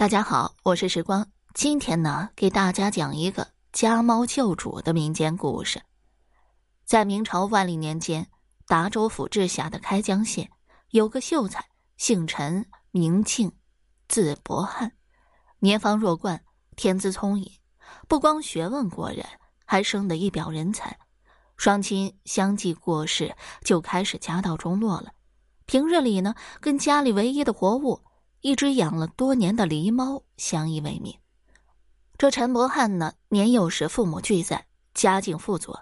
大家好，我是时光。今天呢，给大家讲一个家猫救主的民间故事。在明朝万历年间，达州府治辖的开江县有个秀才，姓陈，名庆，字伯汉，年方弱冠，天资聪颖，不光学问过人，还生得一表人才。双亲相继过世，就开始家道中落了。平日里呢，跟家里唯一的活物。一只养了多年的狸猫相依为命。这陈伯汉呢，年幼时父母俱在，家境富足，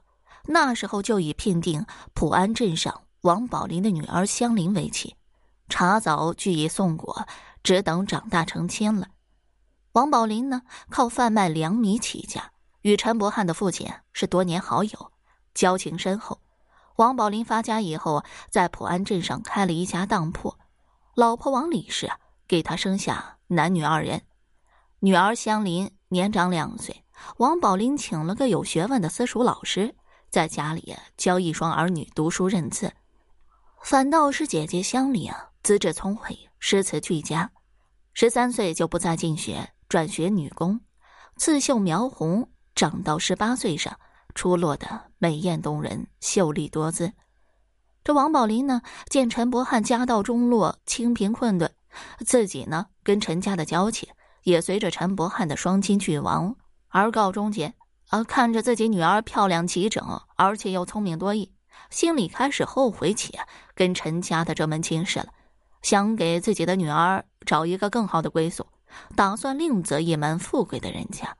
那时候就以聘定普安镇上王宝林的女儿香菱为妻，茶早俱已送果，只等长大成亲了。王宝林呢，靠贩卖粮米起家，与陈伯汉的父亲是多年好友，交情深厚。王宝林发家以后，在普安镇上开了一家当铺，老婆王李氏。给他生下男女二人，女儿香菱年长两岁。王宝林请了个有学问的私塾老师，在家里教一双儿女读书认字。反倒是姐姐香菱资质聪慧，诗词俱佳，十三岁就不再进学，转学女工，刺绣描红。长到十八岁上，出落的美艳动人，秀丽多姿。这王宝林呢，见陈伯汉家道中落，清贫困顿。自己呢，跟陈家的交情也随着陈伯汉的双亲俱亡而告终结。啊，看着自己女儿漂亮齐整，而且又聪明多艺，心里开始后悔起跟陈家的这门亲事了，想给自己的女儿找一个更好的归宿，打算另择一门富贵的人家。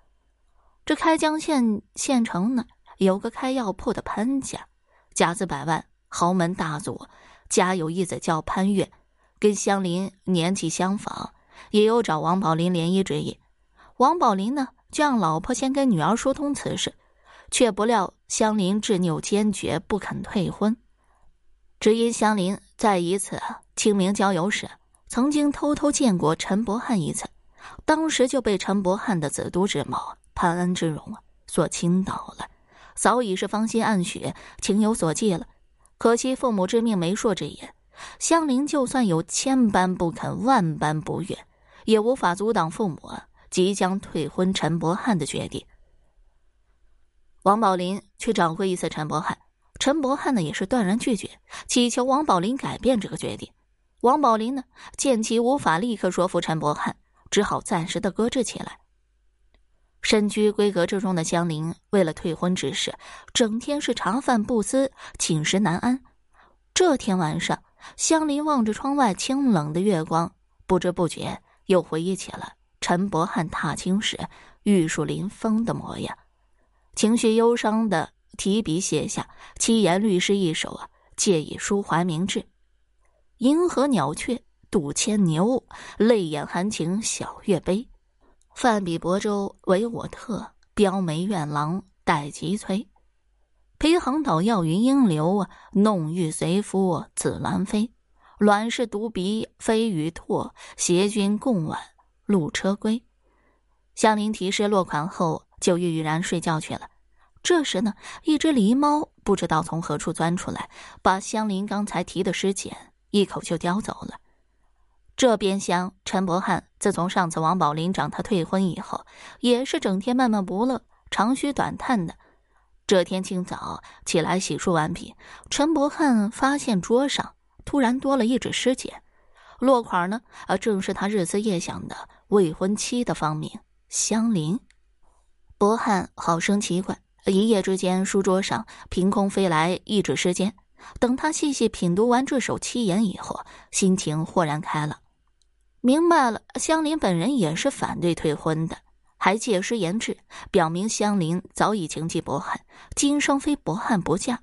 这开江县县城呢，有个开药铺的潘家，家资百万，豪门大族，家有一子叫潘越。跟香菱年纪相仿，也有找王宝林联谊之意。王宝林呢，就让老婆先跟女儿说通此事，却不料香菱执拗坚决，不肯退婚。只因香菱在一次清明郊游时，曾经偷偷见过陈伯汉一次，当时就被陈伯汉的子都之貌、潘恩之容啊所倾倒了，早已是芳心暗许，情有所寄了。可惜父母之命，媒妁之言。香菱就算有千般不肯，万般不愿，也无法阻挡父母即将退婚陈伯汉的决定。王宝林去找过一次陈伯汉，陈伯汉呢也是断然拒绝，祈求王宝林改变这个决定。王宝林呢见其无法立刻说服陈伯汉，只好暂时的搁置起来。身居闺阁之中的香菱，为了退婚之事，整天是茶饭不思，寝食难安。这天晚上。香菱望着窗外清冷的月光，不知不觉又回忆起了陈伯汉踏青时玉树临风的模样，情绪忧伤的提笔写下七言律诗一首啊，借以抒怀明志。银河鸟雀渡牵牛，泪眼含情晓月悲。泛彼薄舟唯我特，标眉怨郎待急催。裴航岛要云英流啊，弄玉随夫紫鸾飞。卵是独鼻飞羽唾，携君共挽路车归。香菱题诗落款后，就郁郁然睡觉去了。这时呢，一只狸猫不知道从何处钻出来，把香菱刚才提的诗简一口就叼走了。这边厢陈伯汉自从上次王宝林找他退婚以后，也是整天闷闷不乐、长吁短叹的。这天清早起来洗漱完毕，陈伯汉发现桌上突然多了一纸诗简，落款呢，啊，正是他日思夜想的未婚妻的芳名香菱。伯汉好生奇怪，一夜之间，书桌上凭空飞来一纸诗笺。等他细细品读完这首七言以后，心情豁然开朗，明白了，香菱本人也是反对退婚的。还借诗言志，表明香菱早已情寄伯汉，今生非伯汉不嫁。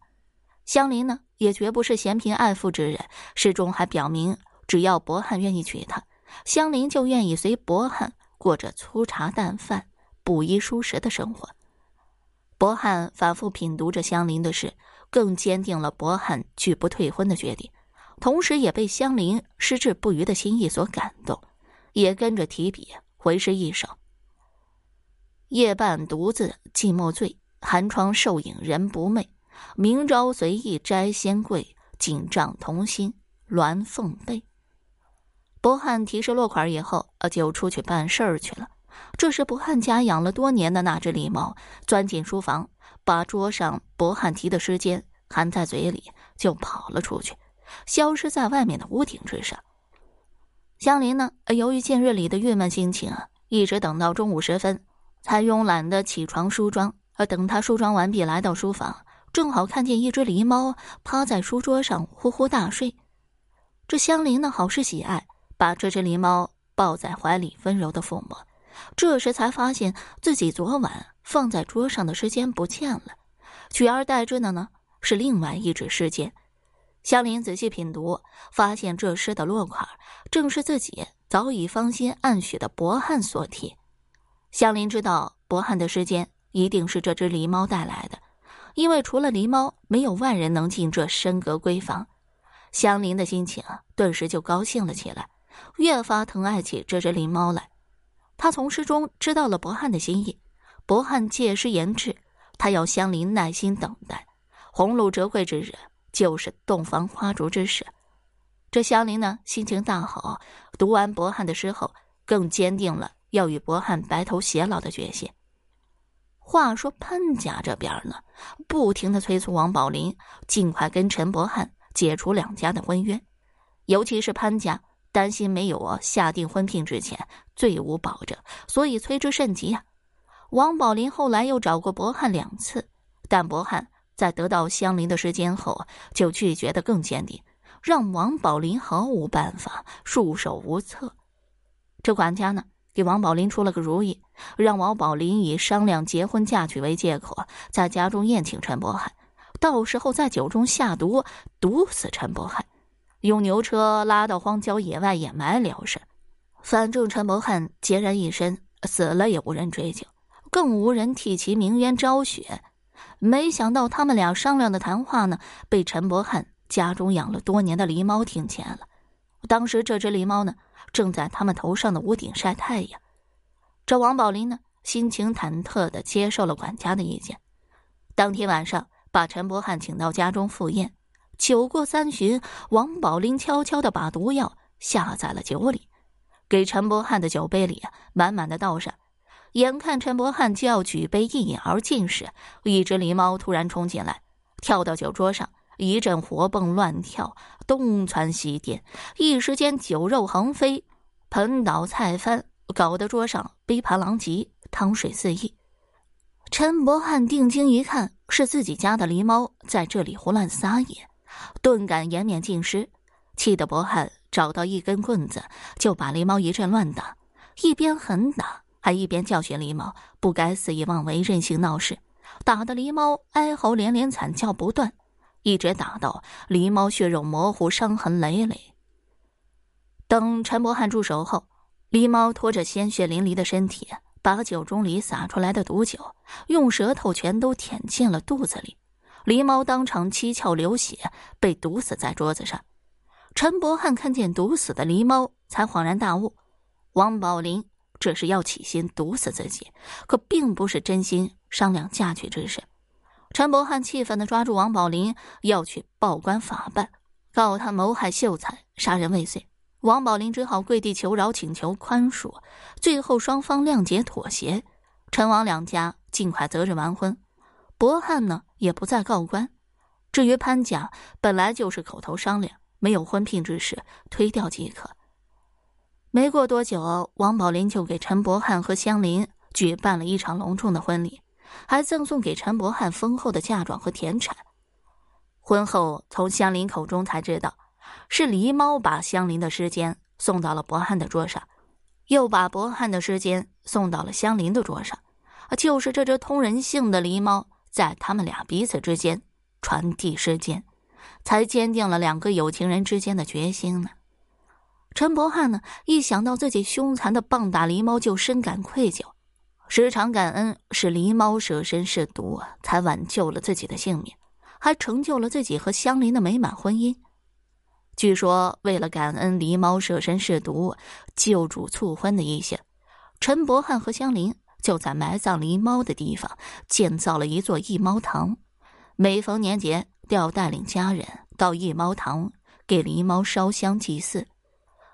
香菱呢，也绝不是嫌贫爱富之人，始终还表明，只要伯汉愿意娶她，香菱就愿意随伯汉过着粗茶淡饭、布衣书食的生活。伯汉反复品读着香菱的诗，更坚定了伯汉拒不退婚的决定，同时也被香菱矢志不渝的心意所感动，也跟着提笔回诗一首。夜半独自寂寞醉，寒窗瘦影人不寐。明朝随意摘仙桂，锦帐同心鸾凤背。博汉提示落款以后，就出去办事儿去了。这时，博汉家养了多年的那只狸猫钻进书房，把桌上博汉提的诗笺含在嘴里，就跑了出去，消失在外面的屋顶之上。香林呢，由于近日里的郁闷心情啊，一直等到中午时分，才慵懒的起床梳妆。而等他梳妆完毕，来到书房，正好看见一只狸猫趴在书桌上呼呼大睡。这香菱呢，好是喜爱，把这只狸猫抱在怀里，温柔的抚摸。这时才发现自己昨晚放在桌上的诗笺不见了，取而代之的呢是另外一纸诗笺。香菱仔细品读，发现这诗的落款正是自己早已芳心暗许的博汉所题。香菱知道博汉的诗笺一定是这只狸猫带来的，因为除了狸猫，没有外人能进这深阁闺房。香菱的心情顿时就高兴了起来，越发疼爱起这只狸猫来。他从诗中知道了博汉的心意，博汉借诗言志，他要香菱耐心等待。红露折桂之日，就是洞房花烛之时。这香菱呢，心情大好，读完博汉的诗后，更坚定了要与博汉白头偕老的决心。话说潘家这边呢，不停的催促王宝林尽快跟陈伯汉。解除两家的婚约，尤其是潘家担心没有啊下定婚聘之前罪无保证，所以催之甚急呀。王宝林后来又找过博汉两次，但博汉在得到香菱的时间后就拒绝的更坚定，让王宝林毫无办法，束手无策。这管家呢，给王宝林出了个主意，让王宝林以商量结婚嫁娶为借口，在家中宴请陈伯汉。到时候在酒中下毒，毒死陈伯汉，用牛车拉到荒郊野外掩埋了事。反正陈伯汉孑然一身，死了也无人追究，更无人替其鸣冤昭雪。没想到他们俩商量的谈话呢，被陈伯汉家中养了多年的狸猫听见了。当时这只狸猫呢，正在他们头上的屋顶晒太阳。这王宝林呢，心情忐忑的接受了管家的意见。当天晚上。把陈伯汉请到家中赴宴，酒过三巡，王宝林悄悄的把毒药下在了酒里，给陈伯汉的酒杯里啊满满的倒上。眼看陈伯汉就要举杯一饮而尽时，一只狸猫突然冲进来，跳到酒桌上，一阵活蹦乱跳，东窜西颠，一时间酒肉横飞，盆倒菜翻，搞得桌上杯盘狼藉，汤水四溢。陈伯汉定睛一看。是自己家的狸猫在这里胡乱撒野，顿感颜面尽失，气得博汉找到一根棍子就把狸猫一阵乱打，一边狠打还一边教训狸猫不该肆意妄为、任性闹事，打得狸猫哀嚎连连、惨叫不断，一直打到狸猫血肉模糊、伤痕累累。等陈伯汉住手后，狸猫拖着鲜血淋漓的身体。把酒盅里洒出来的毒酒用舌头全都舔进了肚子里，狸猫当场七窍流血，被毒死在桌子上。陈伯汉看见毒死的狸猫，才恍然大悟：王宝林这是要起心毒死自己，可并不是真心商量嫁娶之事。陈伯汉气愤地抓住王宝林，要去报官法办，告他谋害秀才，杀人未遂。王宝林只好跪地求饶，请求宽恕。最后双方谅解妥协，陈王两家尽快择日完婚。博汉呢也不再告官。至于潘家，本来就是口头商量，没有婚聘之事，推掉即可。没过多久，王宝林就给陈伯汉和香菱举办了一场隆重的婚礼，还赠送给陈伯汉丰厚的嫁妆和田产。婚后，从香菱口中才知道。是狸猫把香菱的尸笺送到了伯汉的桌上，又把伯汉的尸笺送到了香菱的桌上，就是这只通人性的狸猫，在他们俩彼此之间传递尸笺，才坚定了两个有情人之间的决心呢。陈伯汉呢，一想到自己凶残的棒打狸猫，就深感愧疚，时常感恩是狸猫舍身试毒，才挽救了自己的性命，还成就了自己和香菱的美满婚姻。据说，为了感恩狸猫舍身试毒、救主促婚的意向，陈伯汉和香菱就在埋葬狸猫的地方建造了一座义猫堂。每逢年节，都要带领家人到义猫堂给狸猫烧香祭祀。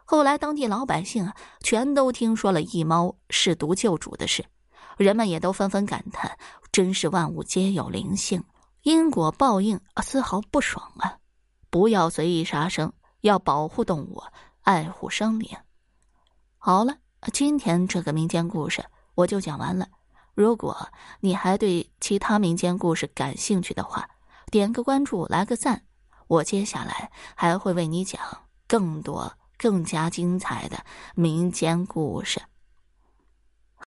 后来当地老百姓啊，全都听说了一猫试毒救主的事，人们也都纷纷感叹：真是万物皆有灵性，因果报应啊，丝毫不爽啊！不要随意杀生，要保护动物，爱护生灵。好了，今天这个民间故事我就讲完了。如果你还对其他民间故事感兴趣的话，点个关注，来个赞，我接下来还会为你讲更多、更加精彩的民间故事。